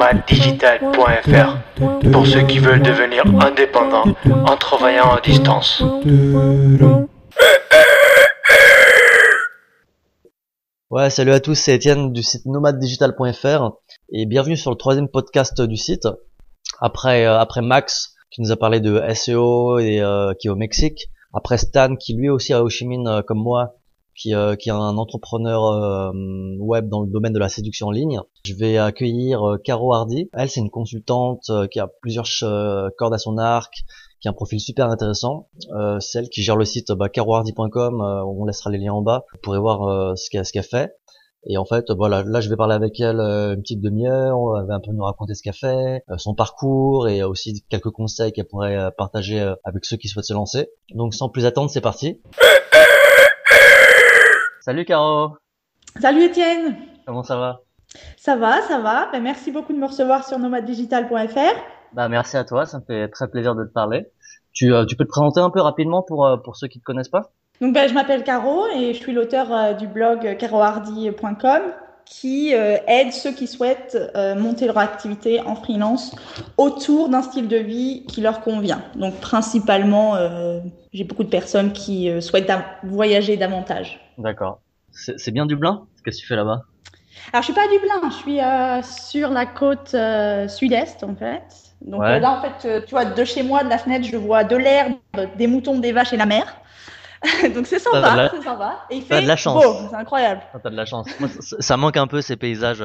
nomaddigital.fr pour ceux qui veulent devenir indépendants en travaillant à distance. Ouais, salut à tous, c'est Étienne du site nomaddigital.fr et bienvenue sur le troisième podcast du site. Après, euh, après Max qui nous a parlé de SEO et euh, qui est au Mexique. Après Stan qui lui aussi à Ho Chi Minh euh, comme moi qui, euh, qui est un entrepreneur euh, web dans le domaine de la séduction en ligne. Je vais accueillir euh, Caro Hardy. Elle, c'est une consultante qui a plusieurs cordes à son arc, qui a un profil super intéressant. celle qui gère le site bah, carohardy.com, on laissera les liens en bas. Vous pourrez voir ce qu'elle qu'elle fait. Et en fait, voilà, là je vais parler avec elle une petite demi-heure, elle va un peu nous raconter ce qu'elle fait, son parcours et aussi quelques conseils qu'elle pourrait partager avec ceux qui souhaitent se lancer. Donc sans plus attendre, c'est parti. Salut Caro Salut Étienne Comment ça va? Ça va, ça va. Ben, merci beaucoup de me recevoir sur nomaddigital.fr. Bah, merci à toi, ça me fait très plaisir de te parler. Tu, euh, tu peux te présenter un peu rapidement pour, euh, pour ceux qui ne te connaissent pas? Donc ben, Je m'appelle Caro et je suis l'auteur euh, du blog carohardy.com qui aide ceux qui souhaitent monter leur activité en freelance autour d'un style de vie qui leur convient. Donc principalement, j'ai beaucoup de personnes qui souhaitent voyager davantage. D'accord. C'est bien Dublin? Qu'est-ce que tu fais là-bas? Alors, je suis pas à Dublin, je suis euh, sur la côte euh, sud-est, en fait. Donc euh, là, en fait, tu vois, de chez moi, de la fenêtre, je vois de l'herbe, des moutons, des vaches et la mer. Donc c'est sympa, c'est sympa. Et il fait de la chance. c'est incroyable. Ah, t'as de la chance. ça manque un peu ces paysages.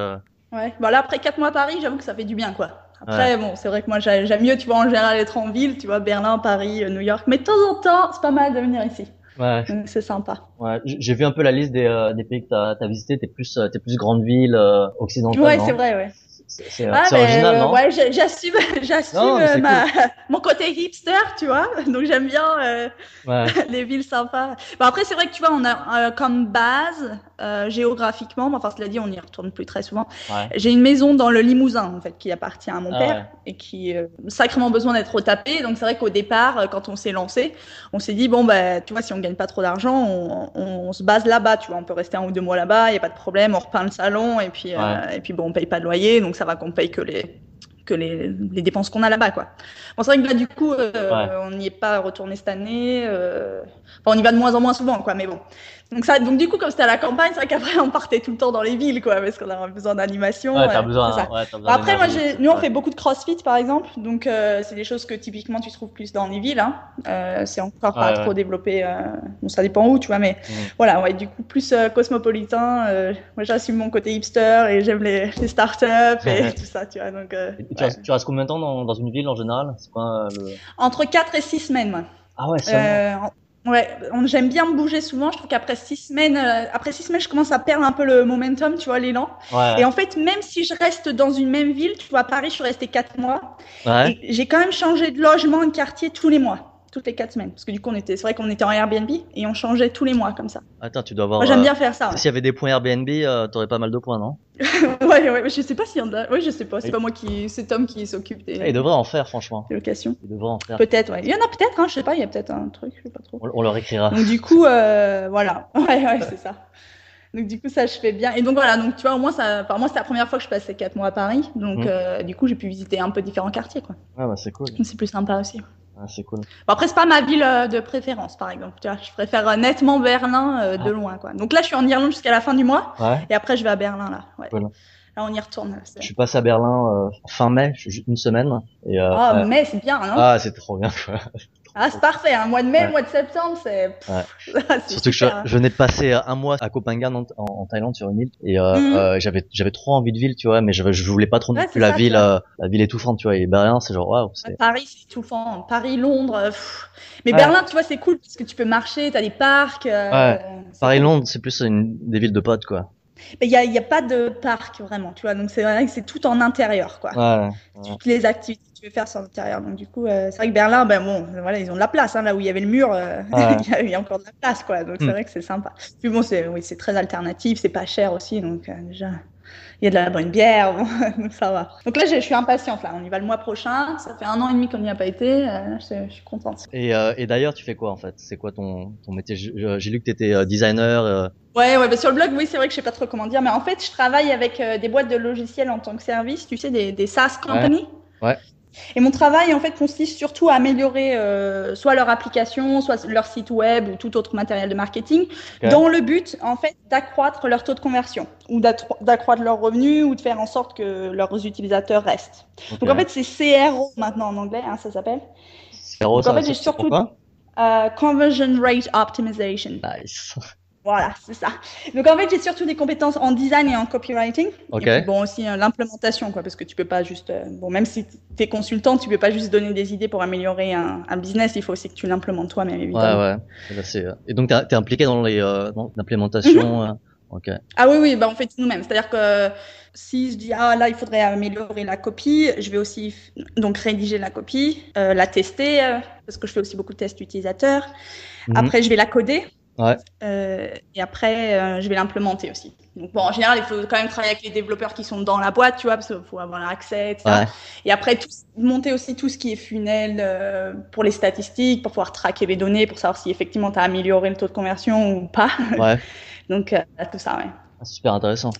Ouais. Bon là, après 4 mois à Paris, j'avoue que ça fait du bien, quoi. Après, bon, c'est vrai que moi, j'aime mieux, tu vois, en général, être en ville, tu vois, Berlin, Paris, New York. Mais de temps en temps, c'est pas mal de venir ici. Ouais. c'est sympa. Ouais, j'ai vu un peu la liste des, euh, des pays que tu as, visité. T'es plus, euh, t'es plus grande ville euh, occidentale. Ouais, c'est vrai, ouais. C'est ah, original, non? Ouais, j'assume, j'assume ma... mon côté hipster, tu vois? Donc j'aime bien ouais. les villes sympas. Bon, après, c'est vrai que tu vois, on a comme base euh, géographiquement, enfin cela dit, on n'y retourne plus très souvent. J'ai une maison dans le Limousin en fait qui appartient à mon ah père et qui a sacrément besoin d'être retapée. Donc c'est vrai qu'au départ, euh, quand on s'est lancé, on s'est dit bon bah tu vois si on gagne pas trop d'argent, on, on, se base là-bas, tu vois, on peut rester un ou deux mois là-bas, il y a pas de problème, on repeint le salon et puis euh, et puis bon on paye pas de loyer, donc ça va qu'on paye que les que les, les dépenses qu'on a là-bas quoi. Bon c'est vrai que là du coup on n'y est pas retourné cette année. Enfin on y va de moins en moins souvent quoi, mais bon. Donc, ça, donc du coup, comme c'était à la campagne, c'est vrai qu'après, on partait tout le temps dans les villes, quoi, parce qu'on a besoin d'animation. Ouais, t'as besoin, ouais, besoin Après, moi, nous, on fait beaucoup de crossfit, par exemple. Donc, euh, c'est des choses que typiquement, tu trouves plus dans les villes. Hein. Euh, c'est encore pas trop développé. Euh... Bon, ça dépend où, tu vois, mais mm. voilà, ouais, du coup, plus euh, cosmopolitain. Euh, moi, j'assume mon côté hipster et j'aime les, les startups et tout ça, tu vois. Donc, tu, restes, tu, restes, combien de temps dans, dans une ville en général? Quoi, le... Entre 4 et 6 semaines, moi. Ah ouais, c'est Ouais, j'aime bien me bouger souvent. Je trouve qu'après six semaines, euh, après six semaines, je commence à perdre un peu le momentum, tu vois, l'élan. Ouais. Et en fait, même si je reste dans une même ville, tu vois, à Paris, je suis restée quatre mois. Ouais. J'ai quand même changé de logement, de quartier tous les mois toutes les quatre semaines. Parce que du coup, on était, c'est vrai qu'on était en Airbnb et on changeait tous les mois comme ça. Attends, tu dois avoir. Moi, j'aime bien faire ça. S'il y avait des points Airbnb, euh, t'aurais pas mal de points, non Ouais, ouais, je sais pas s'il y en a. Oui, je sais pas. C'est pas moi qui, c'est Tom qui s'occupe des. il devrait en faire, franchement. Des locations. Il devrait en faire. Peut-être, ouais. Il y en a peut-être, hein, je sais pas, il y a peut-être un truc, je sais pas trop. On, leur écrira. Donc, du coup, euh, voilà. Ouais, ouais, c'est ça. Donc du coup ça je fais bien et donc voilà donc tu vois au moins ça moi c'est la première fois que je passais quatre mois à Paris donc mmh. euh, du coup j'ai pu visiter un peu différents quartiers quoi. Ah bah c'est cool. C'est plus sympa aussi. Ah, c'est cool. Bon, après, c'est pas ma ville euh, de préférence, par exemple. Tu vois, je préfère euh, nettement Berlin euh, de ah. loin, quoi. Donc là, je suis en Irlande jusqu'à la fin du mois. Ouais. Et après, je vais à Berlin, là. Ouais. Là, on y retourne. Je suis passé à Berlin fin mai, une semaine. Et, ah, mai, c'est bien, non Ah, c'est trop bien, quoi. Ah, c'est parfait. Un hein. mois de mai, mois de septembre, c'est. Ah, Surtout que je, je, venais de passer un mois à Copenhague en, Thaïlande sur une île et euh, mhm. euh, j'avais j'avais trop envie de ville, tu vois, mais je, je voulais pas trop non plus la ville euh, la ville étouffante, tu vois. Et Berlin, c'est genre waouh. Paris, c'est étouffant. Paris, Londres. Mais Berlin, tu vois, c'est cool parce que tu peux marcher, t'as des parcs. Euh, Paris, Londres, c'est plus une, des villes de potes, quoi. Il n'y a, y a, pas de parc vraiment, tu vois. Donc c'est vrai que c'est tout en intérieur, quoi. Toutes les activités que tu veux faire sont en intérieur. Donc du coup, euh, c'est vrai que Berlin, ben bon, voilà, ils ont de la place. Hein, là où il y avait le mur, euh, il, y a, encore de la place, quoi. Donc c'est hmm. vrai que c'est sympa. Puis bon, c'est oui, c'est très alternatif, c'est pas cher aussi, donc euh, déjà. Il y a de la bonne bière, donc ça va. Donc là, je suis impatiente. Là, on y va le mois prochain. Ça fait un an et demi qu'on n'y a pas été. Euh, je, suis contente. Et, euh, et d'ailleurs, tu fais quoi en fait? C'est quoi ton, ton métier? J'ai lu que tu étais euh, designer. Ouais, ouais, bah sur le blog, oui, c'est vrai que je sais pas trop comment dire, mais en fait, je travaille avec des boîtes de logiciels en tant que service, tu sais, des, des SaaS companies? ouais. Et mon travail, en fait, consiste surtout à améliorer euh, soit leur application, soit leur site web ou tout autre matériel de marketing, dans le but, en fait, d'accroître leur taux de conversion ou d'accroître leurs revenus ou de faire en sorte que leurs utilisateurs restent. Donc, en fait, c'est CRO maintenant en anglais, hein, ça s'appelle. CRO, Donc, en fait, j'ai surtout euh, Conversion Rate Optimization. Nice. Voilà, c'est ça. Donc en fait, j'ai surtout des compétences en design et en copywriting. Ok. Et bon aussi euh, l'implémentation, quoi, parce que tu peux pas juste, euh, bon même si tu es consultant, tu peux pas juste donner des idées pour améliorer un, un business. Il faut aussi que tu l'implémentes toi-même, évidemment. Ouais, ouais. Et, euh, et donc tu es impliqué dans dans l'implémentation. Mhm. ok. Ah oui, oui, bah on fait nous-mêmes. C'est-à-dire que si je dis ah là il faudrait améliorer la copie, je vais aussi donc rédiger la copie, la tester parce que je fais aussi beaucoup de tests utilisateurs. Mhm. Après je vais la coder Ouais. Euh, et après, euh, je vais l'implémenter aussi. Donc bon, en général, il faut quand même travailler avec les développeurs qui sont dans la boîte, tu vois, parce qu'il faut avoir l'accès, etc. Ouais. Et après, tout, monter aussi tout ce qui est funnel euh, pour les statistiques, pour pouvoir traquer les données, pour savoir si effectivement tu as amélioré le taux de conversion ou pas. Ouais. Donc tout ça, ouais. Ah, super intéressant.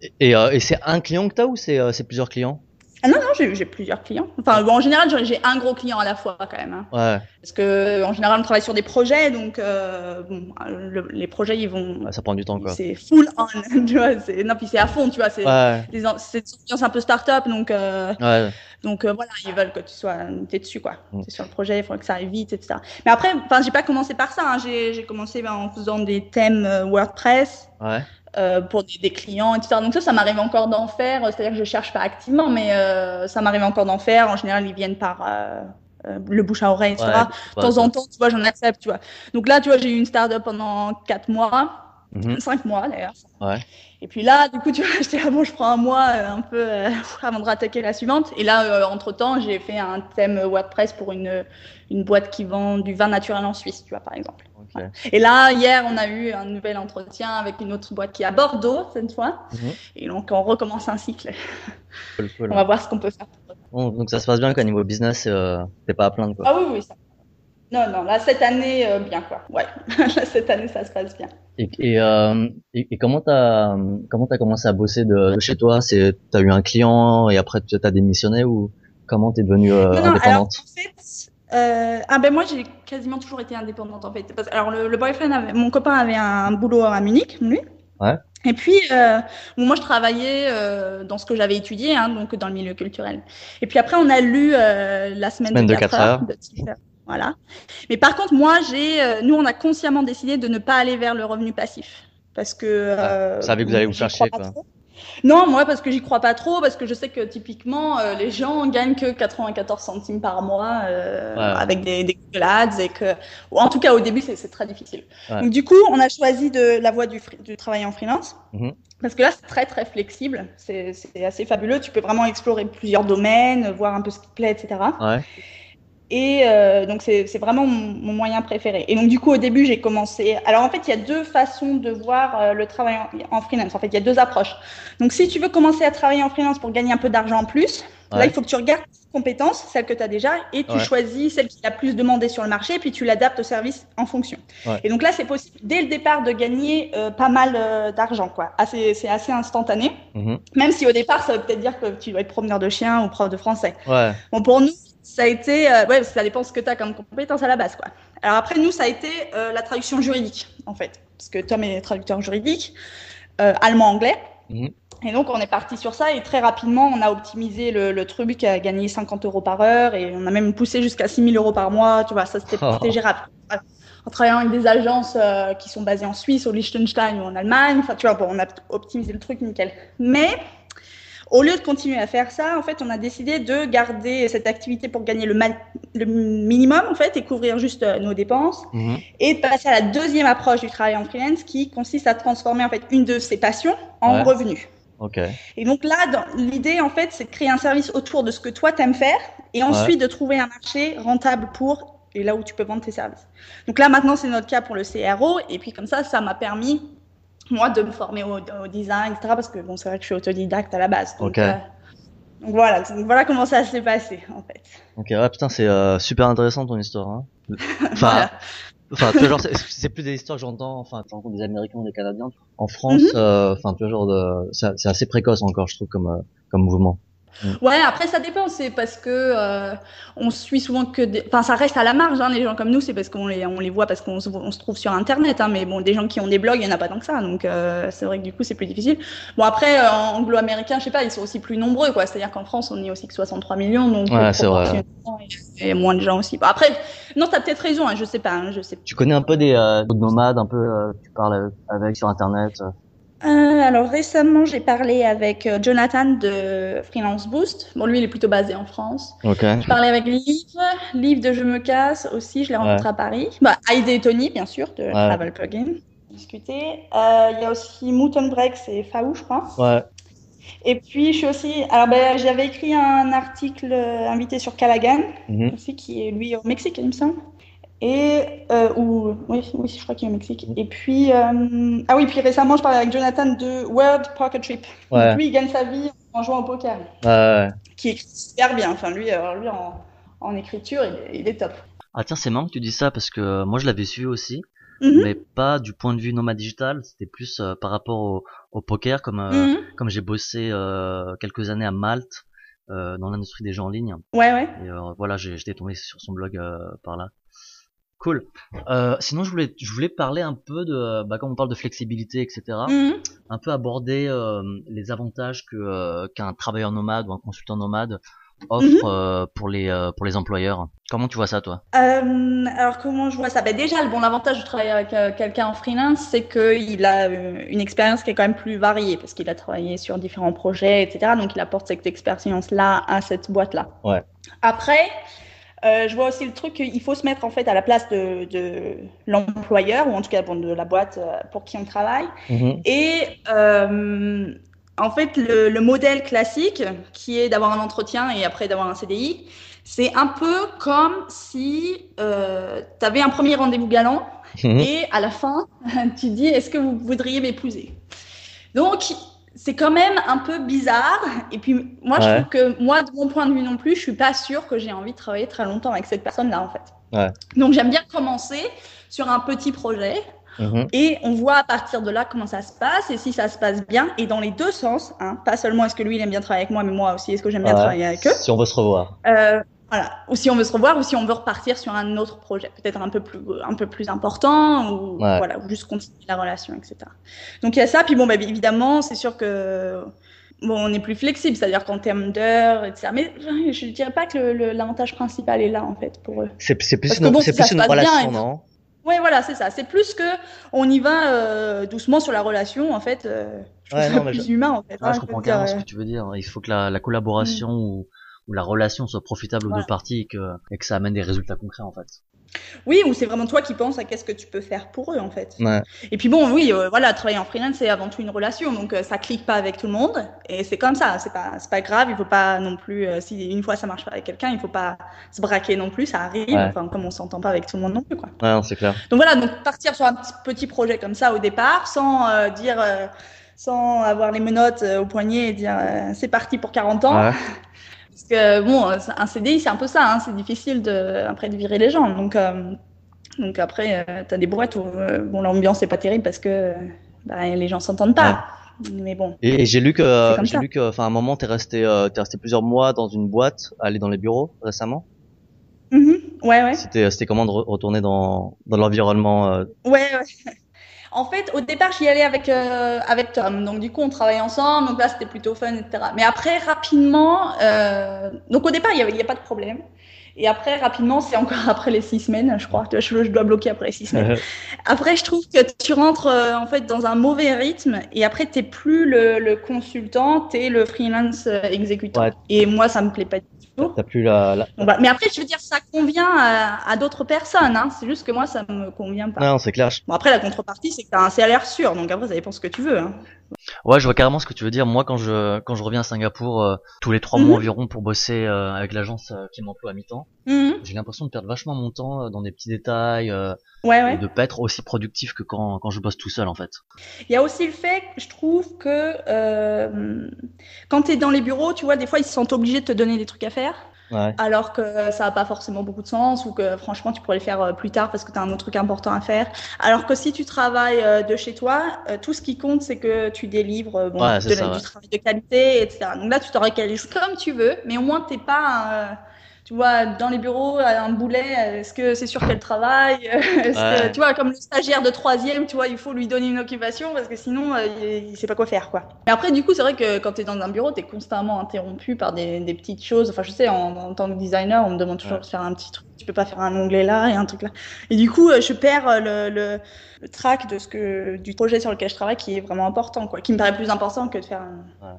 Et, et, et c'est un client que tu as ou c'est plusieurs clients? Ah non, non, j'ai plusieurs clients. Enfin, bon, en général, j'ai un gros client à la fois quand même. Hein. Ouais. Parce que en général, on travaille sur des projets, donc euh, bon, les projets, ils vont. ça prend du temps, quoi. C'est full on, tu vois. Non, puis c'est à fond, tu vois. C'est ouais. des un peu start-up, donc. Euh, ouais. Donc euh, voilà, ils veulent que tu sois, t'es dessus, quoi. Mm. T'es sur le projet, il faut que ça aille vite, etc. Mais après, enfin, j'ai pas commencé par ça. Hein. J'ai commencé ben, en faisant des thèmes WordPress. Ouais. Euh, pour des, des, clients, etc. Donc ça, ça m'arrive encore d'en faire. C'est-à-dire que je cherche pas activement, mais euh, ça m'arrive encore d'en faire. En général, ils viennent par euh, euh le bouche à oreille, etc. de temps en temps, tu vois, j'en accepte, tu vois. Donc là, tu vois, j'ai eu une start-up pendant quatre mois. Mhm. Cinq mois d'ailleurs. Ouais. Et puis là, du coup, tu vois, j'étais ah bon, je prends un mois euh, un peu euh, avant de rattaquer la suivante. Et là, euh, entre temps, j'ai fait un thème WordPress pour une une boîte qui vend du vin naturel en Suisse, tu vois, par exemple. Okay. Et là, hier, on a eu un nouvel entretien avec une autre boîte qui est à Bordeaux cette fois. Mhm. Et donc, on recommence un cycle. Cool, cool. on va voir ce qu'on peut faire. Bon, donc ça se passe bien, quoi, niveau business, t'es pas à plaindre, quoi. Ah oui, oui, ça. Non, non, là, cette année, euh, bien, quoi. Ouais, là, cette année, ça se passe bien. Et, et, euh, et, et comment t'as comment commencé à bosser de, de chez toi? C'est t'as eu un client et après tu t'as démissionné ou comment t'es devenue euh, non, non, indépendante? alors, en fait, euh, ah ben moi j'ai quasiment toujours été indépendante en fait. Parce, alors le, le boyfriend, avait, mon copain avait un boulot à Munich, lui. Ouais. Et puis, euh, moi, je travaillais euh, dans ce que j'avais étudié, hein, donc dans le milieu culturel. Et puis après, on a lu euh, la semaine, semaine de 4 heures. heures. De voilà. Mais par contre, moi, j'ai, euh, nous, on a consciemment décidé de ne pas aller vers le revenu passif. Parce que. Euh, ah, vous savez que vous allez vous chercher, quoi. Non, moi, parce que j'y crois pas trop, parce que je sais que typiquement, euh, les gens gagnent que 94 centimes par mois euh, ouais. avec des, des Google Ads et que, en tout cas, au début, c'est très difficile. Ouais. Donc, du coup, on a choisi de la voie du, du travail en freelance. Mm -hmm. Parce que là, c'est très, très flexible. C'est assez fabuleux. Tu peux vraiment explorer plusieurs domaines, voir un peu ce qui te plaît, etc. Ouais. Et euh, donc, c'est vraiment mon, mon, moyen préféré. Et donc, du coup, au début, j'ai commencé. Alors, en fait, il y a deux façons de voir euh, le travail en, en, freelance. En fait, il y a deux approches. Donc, si tu veux commencer à travailler en freelance pour gagner un peu d'argent en plus, ouais. là, il faut que tu regardes tes compétences, celles que tu as déjà, et tu ouais. choisis celle qui a plus demandé sur le marché, puis tu l'adaptes au service en fonction. Ouais. Et donc là, c'est possible dès le départ de gagner euh, pas mal d'argent, quoi. C'est assez instantané. Mm -hmm. Même si au départ, ça veut peut-être dire que tu dois être promeneur de chiens ou prof de français. Ouais. Bon, pour nous, ça a été, euh, ouais, ça dépend ce que tu as comme compétence à la base, quoi. Alors après, nous, ça a été euh, la traduction juridique, en fait, parce que Tom est traducteur juridique, euh, allemand-anglais. -hmm. Et donc, on est parti sur ça et très rapidement, on a optimisé le, le truc à gagner 50 euros par heure et on a même poussé jusqu'à 6 000 euros par mois. Tu vois, ça, c'était Oh. gérable. En travaillant avec des agences euh, qui sont basées en Suisse, au Liechtenstein ou en Allemagne. Enfin, tu vois, bon, on a optimisé le truc nickel. Mais au lieu de continuer à faire ça, en fait, on a décidé de garder cette activité pour gagner le, le minimum, en fait, et couvrir juste euh, nos dépenses, -hmm. et de passer à la deuxième approche du travail en freelance, qui consiste à transformer en fait une de ses passions en Ouais. revenu. Ok. Et donc là, l'idée, en fait, c'est de créer un service autour de ce que toi t'aimes faire, et ensuite de trouver un marché rentable pour et là où tu peux vendre tes services. Donc là, maintenant, c'est notre cas pour le CRO, et puis comme ça, ça m'a permis moi, de me former au, design, etc. Parce que bon, c'est vrai que je suis autodidacte à la base. Donc, euh, donc voilà, voilà comment ça s'est passé en fait. Ok, ouais, putain, c'est euh, super intéressant ton histoire. Hein. Enfin, enfin, tu vois, c'est plus des histoires que j'entends. Enfin, tu rencontres des Américains ou des Canadiens. En France, euh, enfin, tu vois, genre, de, c'est assez précoce encore, je trouve, comme comme mouvement. Mm. Ouais, après ça dépend, c'est parce que euh, on suit souvent que, des... enfin ça reste à la marge, hein, les gens comme nous, c'est parce qu'on les on les voit parce qu'on se, on se trouve sur internet, hein, mais bon des gens qui ont des blogs, il y en a pas tant que ça, donc euh, c'est vrai que du coup c'est plus difficile. Bon après euh, anglo-américain, je sais pas, ils sont aussi plus nombreux quoi, c'est-à-dire qu'en France on est aussi que 63 millions, donc ouais, c'est vrai. A moins de gens aussi. Bon, après, non, t'as peut-être raison, hein, je sais pas, hein, je sais. Tu connais un peu des nomades, un peu, tu parles avec sur internet. Euh, alors récemment, j'ai parlé avec euh, Jonathan de Freelance Boost. Bon, lui, il est plutôt basé en France. Okay. Je parlais avec Liv, Liv de Je me casse aussi, je l'ai rencontré à Paris. Bah, et Tony, bien sûr, de Travel Plugin. Discuter. Euh, il y a aussi Mouton Break, c'est Faou, je crois. Ouais. Et puis, je suis aussi. Alors, ben, j'avais écrit un article invité sur Callaghan, mm-hmm. aussi, qui est lui au Mexique, il me semble. Et euh, ou oui, oui, je crois qu'il est au Mexique. Et puis euh, ah oui, puis récemment, je parlais avec Jonathan de World Poker Trip. lui, il gagne sa vie en jouant au poker. Ouais, Qui écrit super bien. Enfin, lui, alors lui en, en écriture, il est, top. Ah tiens, c'est marrant que tu dis ça parce que moi, je l'avais suivi aussi. Mhm. mais pas du point de vue nomade digital c'était plus euh, par rapport au, au poker comme euh, mhm. comme j'ai bossé euh, quelques années à Malte dans l'industrie des jeux en ligne ouais ouais et voilà j'étais tombé sur son blog par là Cool. Euh, sinon, je voulais, je voulais parler un peu de, bah, quand on parle de flexibilité, etc. Mhm. Un peu aborder euh, les avantages que euh, qu'un travailleur nomade ou un consultant nomade offre mhm. pour les pour les employeurs. Comment tu vois ça, toi? Alors comment je vois ça? Ben, déjà, le bon avantage de travailler avec quelqu'un en freelance, c'est qu'il a une expérience qui est quand même plus variée parce qu'il a travaillé sur différents projets, etc. Donc il apporte cette expérience là à cette boîte là. Ouais. Après. Euh, je vois aussi le truc qu'il faut se mettre en fait à la place de, de l'employeur ou en tout cas bon, de la boîte euh, pour qui on travaille. Mhm. Et euh, en fait, le, le, modèle classique qui est d'avoir un entretien et après d'avoir un CDI, c'est un peu comme si euh, tu avais un premier rendez-vous galant mhm. et à la fin, tu dis est-ce que vous voudriez m'épouser? Donc, c'est quand même un peu bizarre. Et puis, moi, je trouve que, moi, de mon point de vue non plus, je suis pas sûre que j'ai envie de travailler très longtemps avec cette personne-là, en fait. Ouais. Donc, j'aime bien commencer sur un petit projet. Mhm. Et on voit à partir de là comment ça se passe et si ça se passe bien et dans les deux sens, hein, pas seulement est-ce que lui il aime bien travailler avec moi, mais moi aussi est-ce que j'aime bien travailler avec eux? Si on veut se revoir. Euh, voilà. Ou si on veut se revoir, ou si on veut repartir sur un autre projet, peut-être un peu plus, un peu plus important, ou voilà, ou juste continuer la relation, etc. Donc il y a ça. Puis bon, bah, évidemment, c'est sûr que bon, on est plus flexible, c'est-à-dire qu'en termes d'heures, etc. Mais je ne dirais pas que l'avantage principal est là en fait pour eux. C'est plus, une, bon, plus une relation, non? Oui, voilà, c'est ça. C'est plus que on y va euh, doucement sur la relation, en fait. Euh, je ouais, non, plus humain, en fait. Ah, hein, je comprends carrément ce que tu veux dire. Il faut que la, la collaboration mm. ou où la relation soit profitable aux deux parties et que, et que ça amène des résultats concrets en fait. Oui, ou c'est vraiment toi qui penses à qu'est-ce que tu peux faire pour eux en fait. Ouais. Et puis bon, oui, euh, voilà, travailler en freelance c'est avant tout une relation, donc euh, ça clique pas avec tout le monde et c'est comme ça, c'est pas c'est pas grave, il faut pas non plus euh, si une fois ça marche pas avec quelqu'un, il faut pas se braquer non plus, ça arrive, enfin comme on s'entend pas avec tout le monde non plus quoi. Ouais, c'est clair. Donc voilà, donc partir sur un petit, petit projet comme ça au départ sans dire sans avoir les menottes au poignet et dire c'est parti pour 40 ans. Parce que bon, un CDI, c'est un peu ça, hein, c'est difficile de, après de virer les gens. Donc, euh, donc après, euh, tu as des boîtes où euh, bon, l'ambiance n'est pas terrible parce que bah, les gens s'entendent pas. Mais bon. Et, j'ai lu que, j'ai lu que, enfin, un moment, t'es resté, euh, es resté plusieurs mois dans une boîte, aller dans les bureaux récemment. Mm Ouais, ouais. C'était, c'était comment de retourner dans, dans l'environnement. Ouais, ouais. En fait, au départ, j'y allais avec euh, avec Tom. Donc du coup, on travaillait ensemble. Donc là, c'était plutôt fun, etc. Mais après, rapidement, euh, donc au départ, il y avait, a pas de problème. Et après, rapidement, c'est encore après les six semaines, je crois. Je, je dois bloquer après les six semaines. après, je trouve que tu rentres euh, en fait dans un mauvais rythme. Et après, t'es plus le, le consultant, t'es le freelance exécutant. Et moi, ça me plaît pas du T'as plus la, bah, mais après, je veux dire, ça convient à, d'autres personnes. Hein. C'est juste que moi, ça me convient pas. Non, c'est clair. Bon, après, la contrepartie, c'est que t'as un salaire sûr. Donc après, ça dépend ce que tu veux. Hein. Ouais, je vois carrément ce que tu veux dire. Moi, quand je quand je reviens à Singapour euh, tous les trois mois mhm. environ pour bosser euh, avec l'agence euh, qui m'emploie à mi-temps, mhm. j'ai l'impression de perdre vachement mon temps dans des petits détails, ouais, et de pas être aussi productif que quand quand je bosse tout seul en fait. Il y a aussi le fait, je trouve que quand tu es dans les bureaux, tu vois, des fois ils se sentent obligés de te donner des trucs à faire alors que ça n'a pas forcément beaucoup de sens ou que franchement tu pourrais le faire euh, plus tard parce que tu as un autre truc important à faire. Alors que si tu travailles euh, de chez toi, euh, tout ce qui compte c'est que tu délivres bon, du travail de qualité, etc. Donc là tu t'aurais calé comme tu veux, mais au moins t'es pas tu vois, dans les bureaux, un boulet, est-ce que c'est sûr qu'elle travaille que, Tu vois, comme le stagiaire de troisième, tu vois, il faut lui donner une occupation parce que sinon, euh, il, sait pas quoi faire, quoi. Mais après, du coup, c'est vrai que quand tu es dans un bureau, tu es constamment interrompu par des, des, petites choses. Enfin, je sais, en, tant que designer, on me demande toujours de faire un petit truc. Tu peux pas faire un onglet là et un truc là. Et du coup, euh, je perds euh, le, le, le, track de ce que, du projet sur lequel je travaille qui est vraiment important, quoi. Qui me paraît plus important que de faire,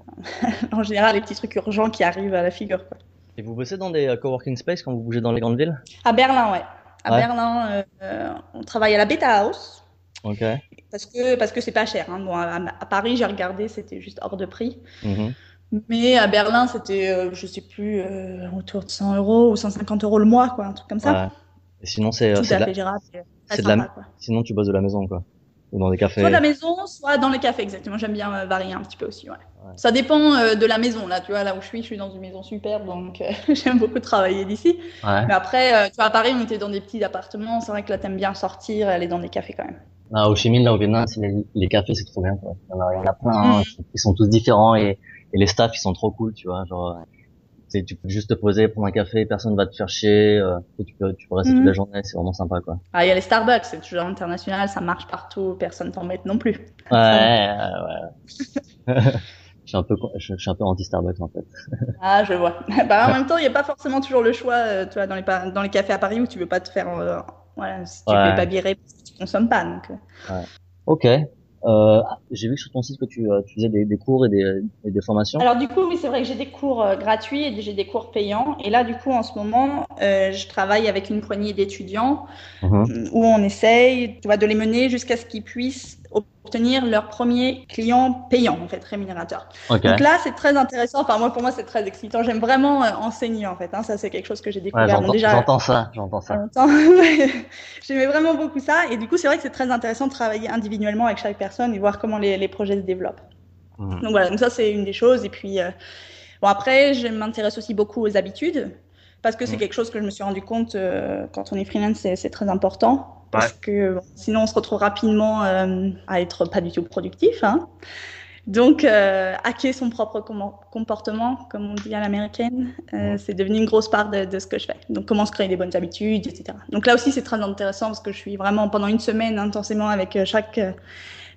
en général, les petits trucs urgents qui arrivent à la figure, quoi. Et vous bossez dans des euh, coworking space quand vous bougez dans les grandes villes? À Berlin, ouais. À Berlin, euh, on travaille à la Beta House. Ok. Parce que parce que c'est pas cher. Hein. Bon, à, Paris, j'ai regardé, c'était juste hors de prix. Mm-hmm. Mais à Berlin, c'était, euh, je sais plus, autour de 100 euros ou 150 euros le mois, quoi, un truc comme ça. Ouais. Et sinon, c'est. Tout à fait gérable. C'est de la... Sinon, tu bosses de la maison, quoi. Ou dans des cafés. Soit à la maison, soit dans les cafés, exactement. J'aime bien varier un petit peu aussi, ouais. Ça dépend euh, de la maison. Là, tu vois, là où je suis, je suis dans une maison superbe, donc euh, j'aime beaucoup travailler d'ici. Mais après, euh, tu vois, à Paris, on était dans des petits appartements. C'est vrai que là, t'aimes bien sortir et aller dans des cafés quand même. Ah, au Chimine, là, au Vietnam, les, les, cafés, c'est trop bien. Quoi. Il, y en a, plein. Hein. Mm. Ils sont tous différents et, et, les staffs, ils sont trop cool, tu vois. Genre, tu peux juste te poser, prendre un café, personne va te faire chier. tu, peux, tu peux rester toute la mm. journée, c'est vraiment sympa, quoi. Ah, il y a les Starbucks, c'est toujours international, ça marche partout, personne t'embête non plus. Ouais, ouais. je suis un peu je, suis un peu anti Starbucks en fait. Ah, je vois. bah, en même temps, il n'y a pas forcément toujours le choix, euh, tu vois, dans les dans les cafés à Paris où tu veux pas te faire euh, voilà, si tu ouais. veux pas virer tu consommes pas donc. Euh. Ouais. OK. Euh, j'ai vu sur ton site que tu, euh, tu faisais des, des cours et des, et des, formations. Alors du coup, oui, c'est vrai que j'ai des cours gratuits et j'ai des cours payants. Et là, du coup, en ce moment, je travaille avec une poignée d'étudiants mm-hmm. où on essaye, tu vois, de les mener jusqu'à ce qu'ils puissent obtenir leur premier client payant, en fait, rémunérateur. Donc là, c'est très intéressant. Enfin, moi, pour moi, c'est très excitant. J'aime vraiment euh, enseigner, en fait. Hein. Ça, c'est quelque chose que j'ai découvert. Ouais, j'entends ça, j'entends ça. J'aimais vraiment beaucoup ça. Et du coup, c'est vrai que c'est très intéressant de travailler individuellement avec chaque personne et voir comment les, les projets se développent. Mmh. Donc voilà, donc ça, c'est une des choses. Et puis, euh, bon, après, je m'intéresse aussi beaucoup aux habitudes parce que c'est mmh. quelque chose que je me suis rendu compte euh, quand on est freelance, c'est très important parce que sinon on se retrouve rapidement euh, à être pas du tout productif. Hein. Donc, euh, hacker son propre comportement, comme on dit à l'américaine, euh, c'est devenu une grosse part de, ce que je fais. Donc, comment se créer des bonnes habitudes, etc. Donc là aussi, c'est très intéressant parce que je suis vraiment pendant une semaine intensément avec chaque,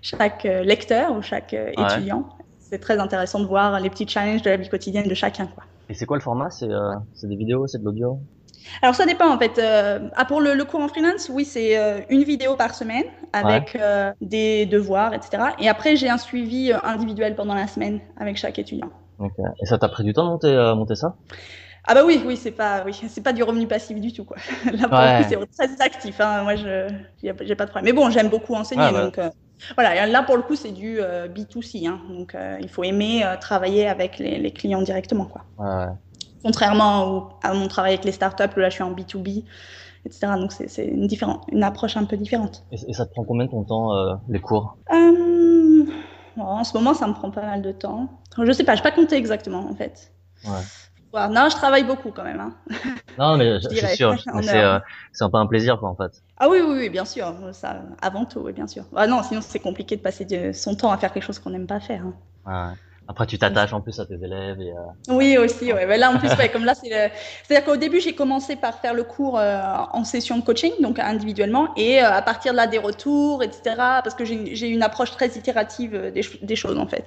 chaque lecteur ou chaque étudiant. C'est très intéressant de voir les petits challenges de la vie quotidienne de chacun. Quoi. Et c'est quoi le format? C'est des vidéos, c'est de l'audio? Alors ça dépend en fait. Euh, ah, pour le, cours en freelance, oui, c'est euh, une vidéo par semaine avec euh, des devoirs, etc. Et après, j'ai un suivi individuel pendant la semaine avec chaque étudiant. Et ça t'a pris du temps de monter, monter ça? Ah bah oui, oui, c'est pas, oui, c'est pas du revenu passif du tout quoi. Là pour c'est très actif. Hein. Moi, je, j'ai pas de problème. Mais bon, j'aime beaucoup enseigner, donc voilà. Là pour le coup, c'est du B2C, hein. donc il faut aimer travailler avec les, les, clients directement quoi. Ouais, contrairement à mon travail avec les startups, où là je suis en B2B, etc. Donc c'est une, une approche un peu différente. Et, ça te prend combien de temps euh, les cours? Euh, En ce moment, ça me prend pas mal de temps. Je sais pas, je pas compter exactement en fait. Ouais. Non, je travaille beaucoup quand même. Hein. Non, mais je, suis sûr. Euh, c'est un peu un plaisir, quoi, en fait. Ah oui, oui, oui, bien sûr. Ça, avant tout, oui, bien sûr. Ah non, sinon c'est compliqué de passer son temps à faire quelque chose qu'on n'aime pas faire. Hein. Ouais. Après, tu t'attaches en plus à tes élèves. Et, euh... Oui, aussi. Ouais. Mais là, en plus, ouais, comme là, c'est le... c'est-à-dire qu'au début, j'ai commencé par faire le cours euh, en session de coaching, donc individuellement, et euh, à partir de là, des retours, etc. Parce que j'ai une approche très itérative des, des, choses, en fait.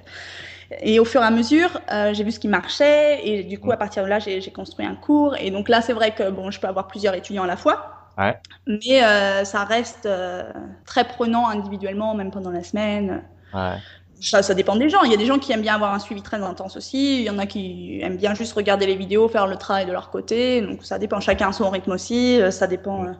Et au fur et à mesure, j'ai vu ce qui marchait, et du coup, à partir de là, j'ai construit un cours. Et donc là, c'est vrai que bon, je peux avoir plusieurs étudiants à la fois. Ouais. Mais ça reste très prenant individuellement, même pendant la semaine. Ouais ça, ça dépend des gens. Il y a des gens qui aiment bien avoir un suivi très intense aussi. Il y en a qui aiment bien juste regarder les vidéos, faire le travail de leur côté. Donc ça dépend. Chacun a son rythme aussi. Euh, ça dépend euh,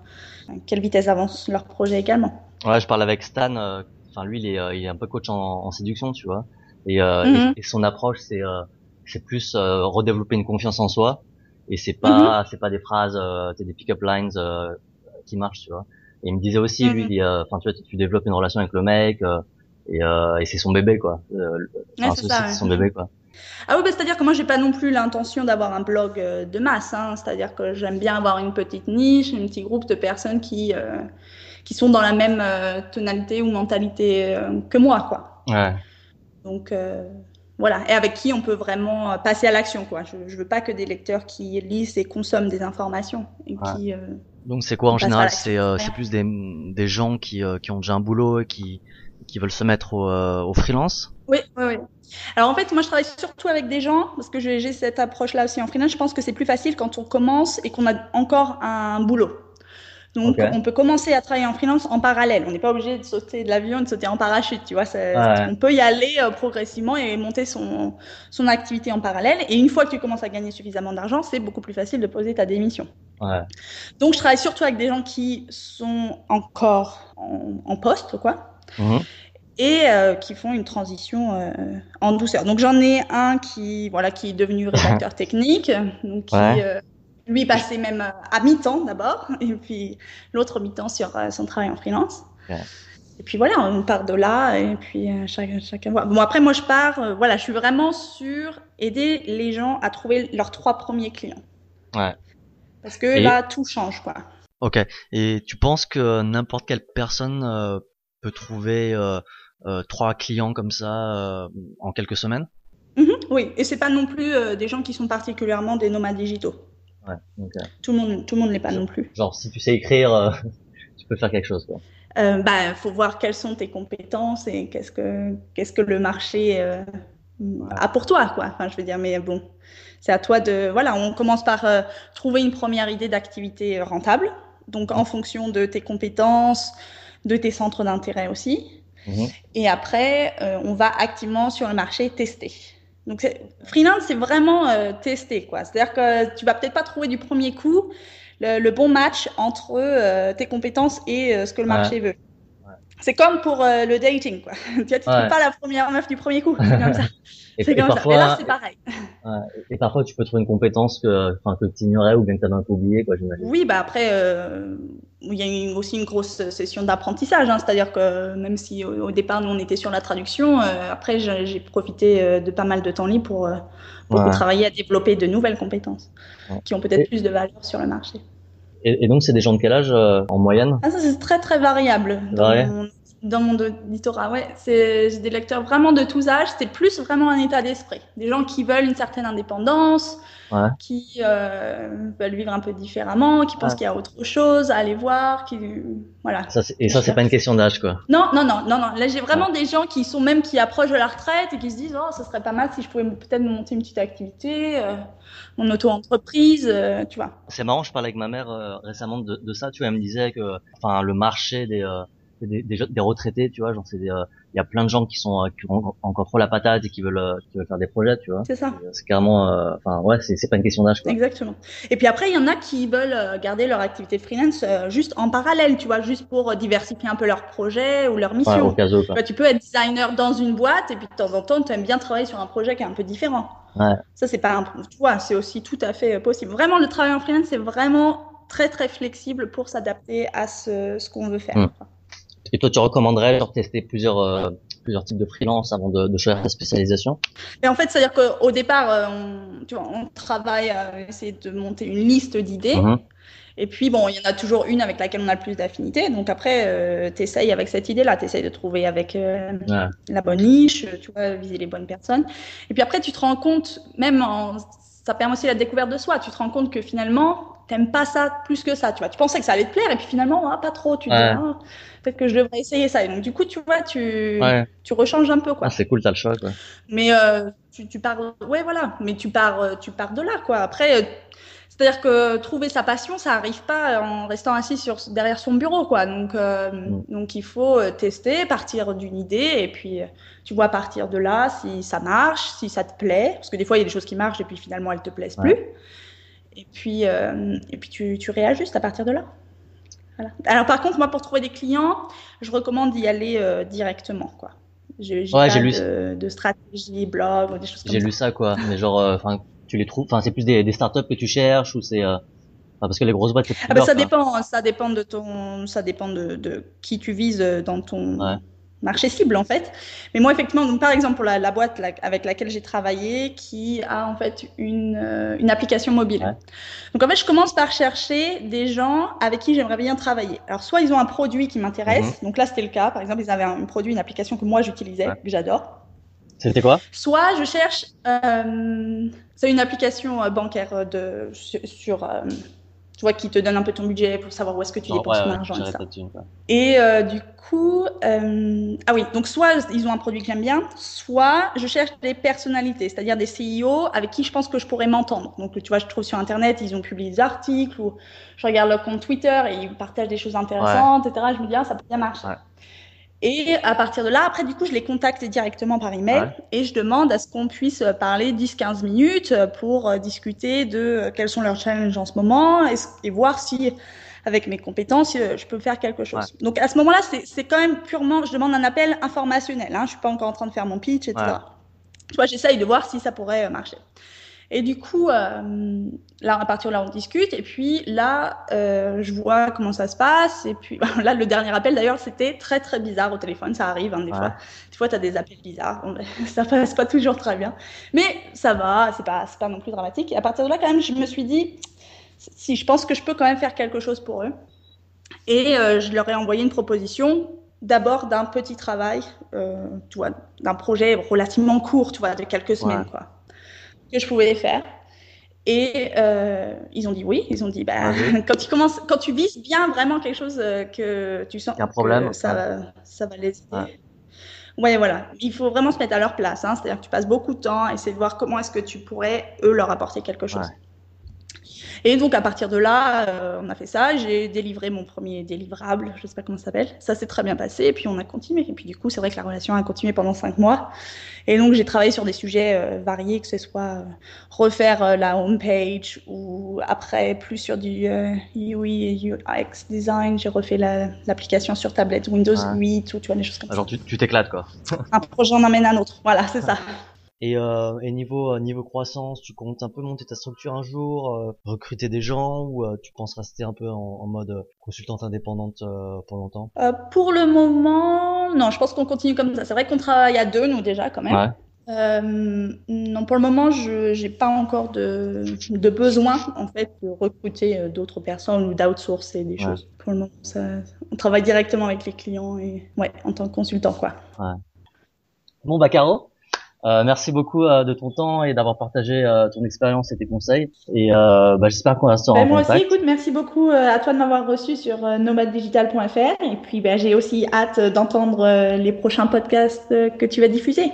à quelle vitesse avance leur projet également. Ouais, je parle avec Stan. Euh, enfin, lui, il est, il est un peu coach en, en séduction, tu vois. Et, mhm. et, son approche, c'est c'est plus redévelopper une confiance en soi. Et c'est pas mhm. c'est pas des phrases, c'est des pick-up lines qui marchent, tu vois. Et il me disait aussi, lui, enfin tu vois, tu, développes une relation avec le mec et, et c'est son bébé quoi. c'est son bébé quoi. Ah oui, bah, c'est-à-dire que moi, j'ai pas non plus l'intention d'avoir un blog euh, de masse. Hein. C'est-à-dire que j'aime bien avoir une petite niche, un petit groupe de personnes qui, euh, qui sont dans la même euh, tonalité ou mentalité que moi, quoi. Ouais. Donc, voilà. Et avec qui on peut vraiment passer à l'action, quoi. Je, je veux pas que des lecteurs qui lisent et consomment des informations. Et qui, Donc, c'est quoi en général? C'est plus des, des gens qui, qui ont déjà un boulot et qui, qui veulent se mettre au, au freelance Oui, oui, oui. Alors en fait, moi je travaille surtout avec des gens parce que j'ai cette approche-là aussi en freelance. Je pense que c'est plus facile quand on commence et qu'on a encore un boulot. Donc on peut commencer à travailler en freelance en parallèle. On n'est pas obligé de sauter de l'avion, de sauter en parachute, tu vois. On peut y aller euh, progressivement et monter son, son activité en parallèle. Et une fois que tu commences à gagner suffisamment d'argent, c'est beaucoup plus facile de poser ta démission. Ouais. Donc je travaille surtout avec des gens qui sont encore en, poste, quoi. Mmh et euh, qui font une transition euh, en douceur. Donc j'en ai un qui voilà qui est devenu rédacteur technique, donc qui euh, lui passait même à mi-temps d'abord, et puis l'autre mi-temps sur son travail en freelance. Et puis voilà, on part de là, et puis chacun, chacun voit. Bon après moi je pars, voilà, je suis vraiment sur aider les gens à trouver leurs trois premiers clients. Ouais. Parce que là tout change quoi. Ok. Et tu penses que n'importe quelle personne peut trouver euh, trois clients comme ça euh, en quelques semaines? Mhm, Oui, et c'est pas non plus euh, des gens qui sont particulièrement des nomades digitaux. Ouais, Tout le monde, tout le monde l'est pas non plus. Genre, si tu sais écrire, tu peux faire quelque chose. Quoi. Euh, bah, faut voir quelles sont tes compétences et qu'est-ce que qu'est-ce que le marché a pour toi, quoi. Enfin, je veux dire, mais bon, c'est à toi de. Voilà, on commence par trouver une première idée d'activité rentable. Donc, en fonction de tes compétences, de tes centres d'intérêt aussi. Mhm. Et après, euh, on va activement sur le marché tester. Donc, freelance, c'est vraiment euh, tester, quoi. C'est-à-dire que tu vas peut-être pas trouver du premier coup le, bon match entre euh, tes compétences et ce que le marché veut. C'est comme pour le dating, quoi. tu ne trouves pas la première meuf du premier coup. C'est comme ça. C'est comme ça. Et là, c'est pareil. Et parfois, tu peux trouver une compétence que, enfin, que tu ignorais ou bien que tu avais un peu oublié, quoi, j'imagine. Oui, bah après, euh, il y a eu aussi une grosse session d'apprentissage. Hein, C'est-à-dire que même si au, départ, nous, on était sur la traduction, euh, après, j'ai profité euh, de pas mal de temps libre pour, pour travailler à développer de nouvelles compétences qui ont peut-être plus de valeur sur le marché. Et, et donc, c'est des gens de quel âge en moyenne? Ah, Ça, c'est très, très variable. Dans mon auditorat. Ouais, c'est des lecteurs vraiment de tous âges. C'est plus vraiment un état d'esprit. Des gens qui veulent une certaine indépendance, qui euh, veulent vivre un peu différemment, qui pensent qu'il y a autre chose à aller voir, qui voilà. et ça, c'est pas une question d'âge, quoi. Non, non, non, non, non. Là, j'ai vraiment des gens qui sont même qui approchent de la retraite et qui se disent, oh, ce serait pas mal si je pouvais peut-être monter une petite activité, euh, mon auto-entreprise, euh, tu vois. C'est marrant. Je parlais avec ma mère récemment de, de, ça. Tu vois, elle me disait que, enfin, le marché des des, des, des, retraités, tu vois, genre c'est il y a plein de gens qui sont qui ont encore trop la patate et qui veulent euh, qui veulent faire des projets, tu vois. C'est ça. Euh, c'est carrément, euh, enfin ouais, c'est c'est pas une question d'âge. Exactement. Et puis après, il y en a qui veulent garder leur activité freelance juste en parallèle, tu vois, juste pour diversifier un peu leur projet ou leur mission. Ouais, au cas où, quoi. tu peux être designer dans une boîte et puis de temps en temps, tu aimes bien travailler sur un projet qui est un peu différent. Ouais. Ça c'est pas, un... tu vois, c'est aussi tout à fait possible. Vraiment, le travail en freelance, c'est vraiment très très flexible pour s'adapter à ce, ce qu'on veut faire. Hmm. Et toi, tu recommanderais de tester plusieurs euh, plusieurs types de freelance avant de, de choisir ta spécialisation? Et en fait, c'est-à-dire qu'au départ, euh, on, tu vois, on travaille à essayer de monter une liste d'idées. Mhm. Et puis, bon, il y en a toujours une avec laquelle on a le plus d'affinité. Donc après, euh, tu essayes avec cette idée-là, tu essayes de trouver avec euh, la bonne niche, tu vois, viser les bonnes personnes. Et puis après, tu te rends compte, même en, ça permet aussi la découverte de soi, tu te rends compte que finalement, t'aimes pas ça plus que ça, tu vois. Tu pensais que ça allait te plaire et puis finalement, ah, pas trop. Tu dis, ah, peut-être que je devrais essayer ça. Et donc, du coup, tu vois, tu, tu rechanges un peu, quoi. Ah, c'est cool, t'as le choix, quoi. Mais euh, tu, tu pars, ouais, voilà. Mais tu pars, euh, tu pars de là, quoi. Après, euh, c'est-à-dire que trouver sa passion, ça arrive pas en restant assis sur, derrière son bureau, quoi. Donc, mm. donc il faut tester, partir d'une idée et puis tu vois partir de là si ça marche, si ça te plaît. Parce que des fois, il y a des choses qui marchent et puis finalement, elles te plaisent plus. Et puis, euh, et puis tu, tu, réajustes à partir de là. Voilà. Alors par contre, moi, pour trouver des clients, je recommande d'y aller euh, directement. Quoi. J'ai ouais, pas lu de, de, stratégie, blog ou des choses comme ça. J'ai lu ça quoi, mais genre, enfin, tu les trouves, enfin, c'est plus des, des startups que tu cherches ou c'est parce que les grosses boîtes, ah bah, ça dépend, ça dépend de ton, ça dépend de, de qui tu vises dans ton marché cible en fait. Mais moi effectivement, donc, par exemple pour la, la boîte avec laquelle j'ai travaillé, qui a en fait une, euh, une application mobile. Donc en fait, je commence par chercher des gens avec qui j'aimerais bien travailler. Alors soit ils ont un produit qui m'intéresse, mhm. donc là c'était le cas. Par exemple, ils avaient un, produit, une application que moi j'utilisais, que j'adore. C'était quoi? Soit je cherche, euh, c'est une application euh, bancaire de sur, tu vois, qui te donne un peu ton budget pour savoir où est-ce que tu dépenses ton argent et ça. Et euh, du coup, euh, ah oui, donc soit ils ont un produit que j'aime bien, soit je cherche des personnalités, c'est-à-dire des CEO avec qui je pense que je pourrais m'entendre. Donc tu vois, je trouve sur internet, ils ont publié des articles ou je regarde leur compte Twitter et ils partagent des choses intéressantes, etc. Je me dis ah ça peut bien marcher. Et à partir de là, après, du coup, je les contacte directement par email et je demande à ce qu'on puisse parler 10-15 minutes pour euh, discuter de euh, quels sont leurs challenges en ce moment et, voir si, avec mes compétences, euh, je peux faire quelque chose. Donc à ce moment-là, c'est quand même purement, je demande un appel informationnel. Hein, je suis pas encore en train de faire mon pitch, etc. Tu vois, j'essaye de voir si ça pourrait marcher. Et du coup, euh, là, à partir de là, on discute. Et puis là, euh, je vois comment ça se passe. Et puis là, le dernier appel, d'ailleurs, c'était très, très bizarre au téléphone. Ça arrive, hein, des fois. Des fois, tu as des appels bizarres. Ben, ça passe pas toujours très bien. Mais ça va, c'est pas, pas non plus dramatique. Et à partir de là, quand même, je me suis dit, si je pense que je peux quand même faire quelque chose pour eux. Et euh, je leur ai envoyé une proposition d'abord d'un petit travail, euh, tu vois, d'un projet relativement court, tu vois, de quelques semaines, quoi que je pouvais faire. Et euh, ils ont dit oui. Ils ont dit bah, quand tu commences, quand tu vises bien vraiment quelque chose euh, que tu sens un problème, que ça, va, ça va les aider. Ouais. voilà. Il faut vraiment se mettre à leur place. Hein. C'est-à-dire que tu passes beaucoup de temps à essayer de voir comment est-ce que tu pourrais, eux, leur apporter quelque chose. Et donc à partir de là, euh, on a fait ça. J'ai délivré mon premier délivrable, je sais pas comment ça s'appelle. Ça s'est très bien passé. Et puis on a continué. Et puis du coup, c'est vrai que la relation a continué pendant cinq mois. Et donc j'ai travaillé sur des sujets euh, variés, que ce soit euh, refaire la home page ou après plus sur du UI et UX design. J'ai refait l'application sur tablette Windows 8 ou tu vois des choses comme ça. Genre tu t'éclates quoi. un projet en amène un autre. Voilà, c'est ça. Et, euh, et niveau euh, niveau croissance, tu comptes un peu monter ta structure un jour, euh, recruter des gens ou euh, tu penses rester un peu en, en mode consultante indépendante pour longtemps? Pour le moment, non. Je pense qu'on continue comme ça. C'est vrai qu'on travaille à deux nous déjà quand même. Ouais. Euh, non, pour le moment, je n'ai pas encore de, de, besoin en fait de recruter d'autres personnes ou d'outsourcer des choses. Pour le moment, ça, on travaille directement avec les clients et ouais, en tant que consultant quoi. Ouais. Bon bah Caro, euh, merci beaucoup euh, de ton temps et d'avoir partagé euh, ton expérience et tes conseils. Et bah, j'espère qu'on restera ben, en moi contact. Moi aussi, écoute, merci beaucoup à toi de m'avoir reçu sur nomaddigital.fr. Et puis, ben, j'ai aussi hâte d'entendre les prochains podcasts que tu vas diffuser.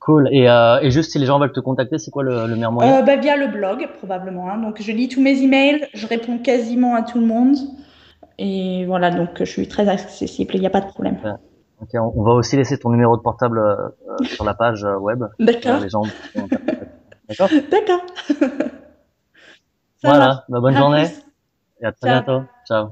Cool. Et, et juste si les gens veulent te contacter, c'est quoi le, le meilleur moyen? Bah, Via le blog, probablement. Hein. Donc, je lis tous mes emails, je réponds quasiment à tout le monde. Et voilà, donc je suis très accessible, il n'y a pas de problème. Okay, on, va aussi laisser ton numéro de portable euh, euh, sur la page euh, web. D'accord. Les gens. D'accord. D'accord. voilà. Bah, bonne journée. Et à très bientôt. Ciao.